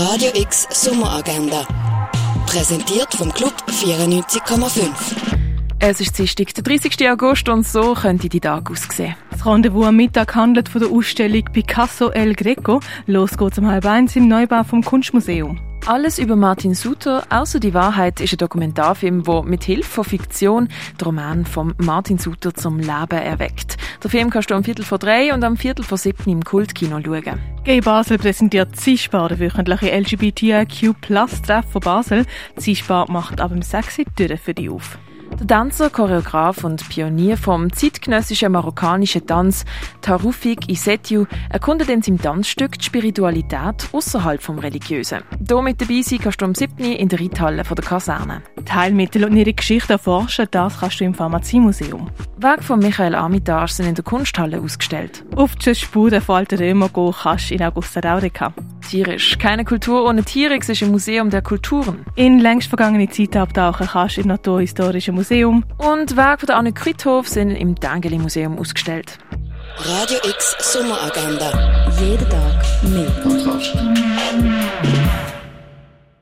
Radio X Sommeragenda. Präsentiert vom Club 94,5. Es ist Dienstag, der 30. August und so könnte die Tag aussehen. Das Rendezvous am Mittag handelt von der Ausstellung Picasso El Greco. Los geht's um halb eins im Neubau vom Kunstmuseum. Alles über Martin Suter, außer die Wahrheit, ist ein Dokumentarfilm, der mit Hilfe von Fiktion den Roman von Martin Suter zum Leben erweckt. Den Film kannst du am Viertel vor drei und am Viertel vor sieben im Kultkino schauen. Gay Basel präsentiert Zispar, der wöchentliche LGBTIQ-Plus-Treff von Basel. Zispar macht ab dem 6. Türen für dich auf. Der Tänzer, Choreograf und Pionier vom zeitgenössischen marokkanischen Tanz, Tarufik Isetiu, erkundet in seinem Tanzstück die Spiritualität außerhalb vom Religiösen. Hier mit dabei sein kannst du am 7. in der Reithalle der Kaserne. Teilmittel und ihre Geschichte erforschen, das kannst du im Pharmaziemuseum. Werke von Michael Armitage sind in der Kunsthalle ausgestellt. Auf die Spuren von alten Römer gehen kannst du in Augusta Raurica. Tierisch. Keine Kultur ohne Tiere ist im Museum der Kulturen. In längst vergangene Zeit abtauchen kannst du im Naturhistorischen Museum. Und Werke von Anne Krithof sind im Dengeli Museum ausgestellt. Radio X Sommeragenda. Jeden Tag mehr. Kontrast.